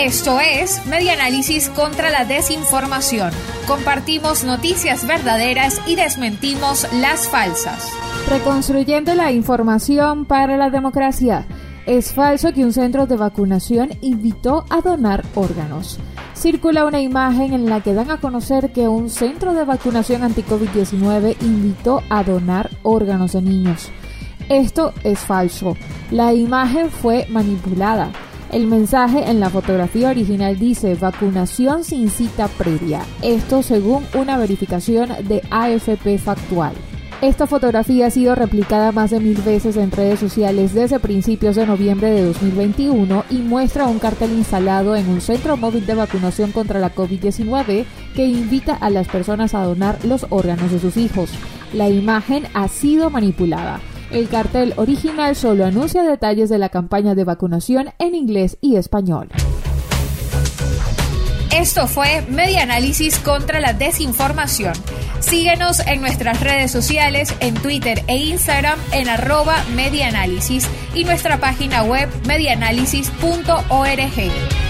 Esto es Media Análisis contra la Desinformación. Compartimos noticias verdaderas y desmentimos las falsas. Reconstruyendo la información para la democracia. Es falso que un centro de vacunación invitó a donar órganos. Circula una imagen en la que dan a conocer que un centro de vacunación anti-COVID-19 invitó a donar órganos de niños. Esto es falso. La imagen fue manipulada. El mensaje en la fotografía original dice vacunación sin cita previa. Esto según una verificación de AFP Factual. Esta fotografía ha sido replicada más de mil veces en redes sociales desde principios de noviembre de 2021 y muestra un cartel instalado en un centro móvil de vacunación contra la COVID-19 que invita a las personas a donar los órganos de sus hijos. La imagen ha sido manipulada. El cartel original solo anuncia detalles de la campaña de vacunación en inglés y español. Esto fue Media Análisis contra la Desinformación. Síguenos en nuestras redes sociales, en Twitter e Instagram en arroba y nuestra página web medianálisis.org.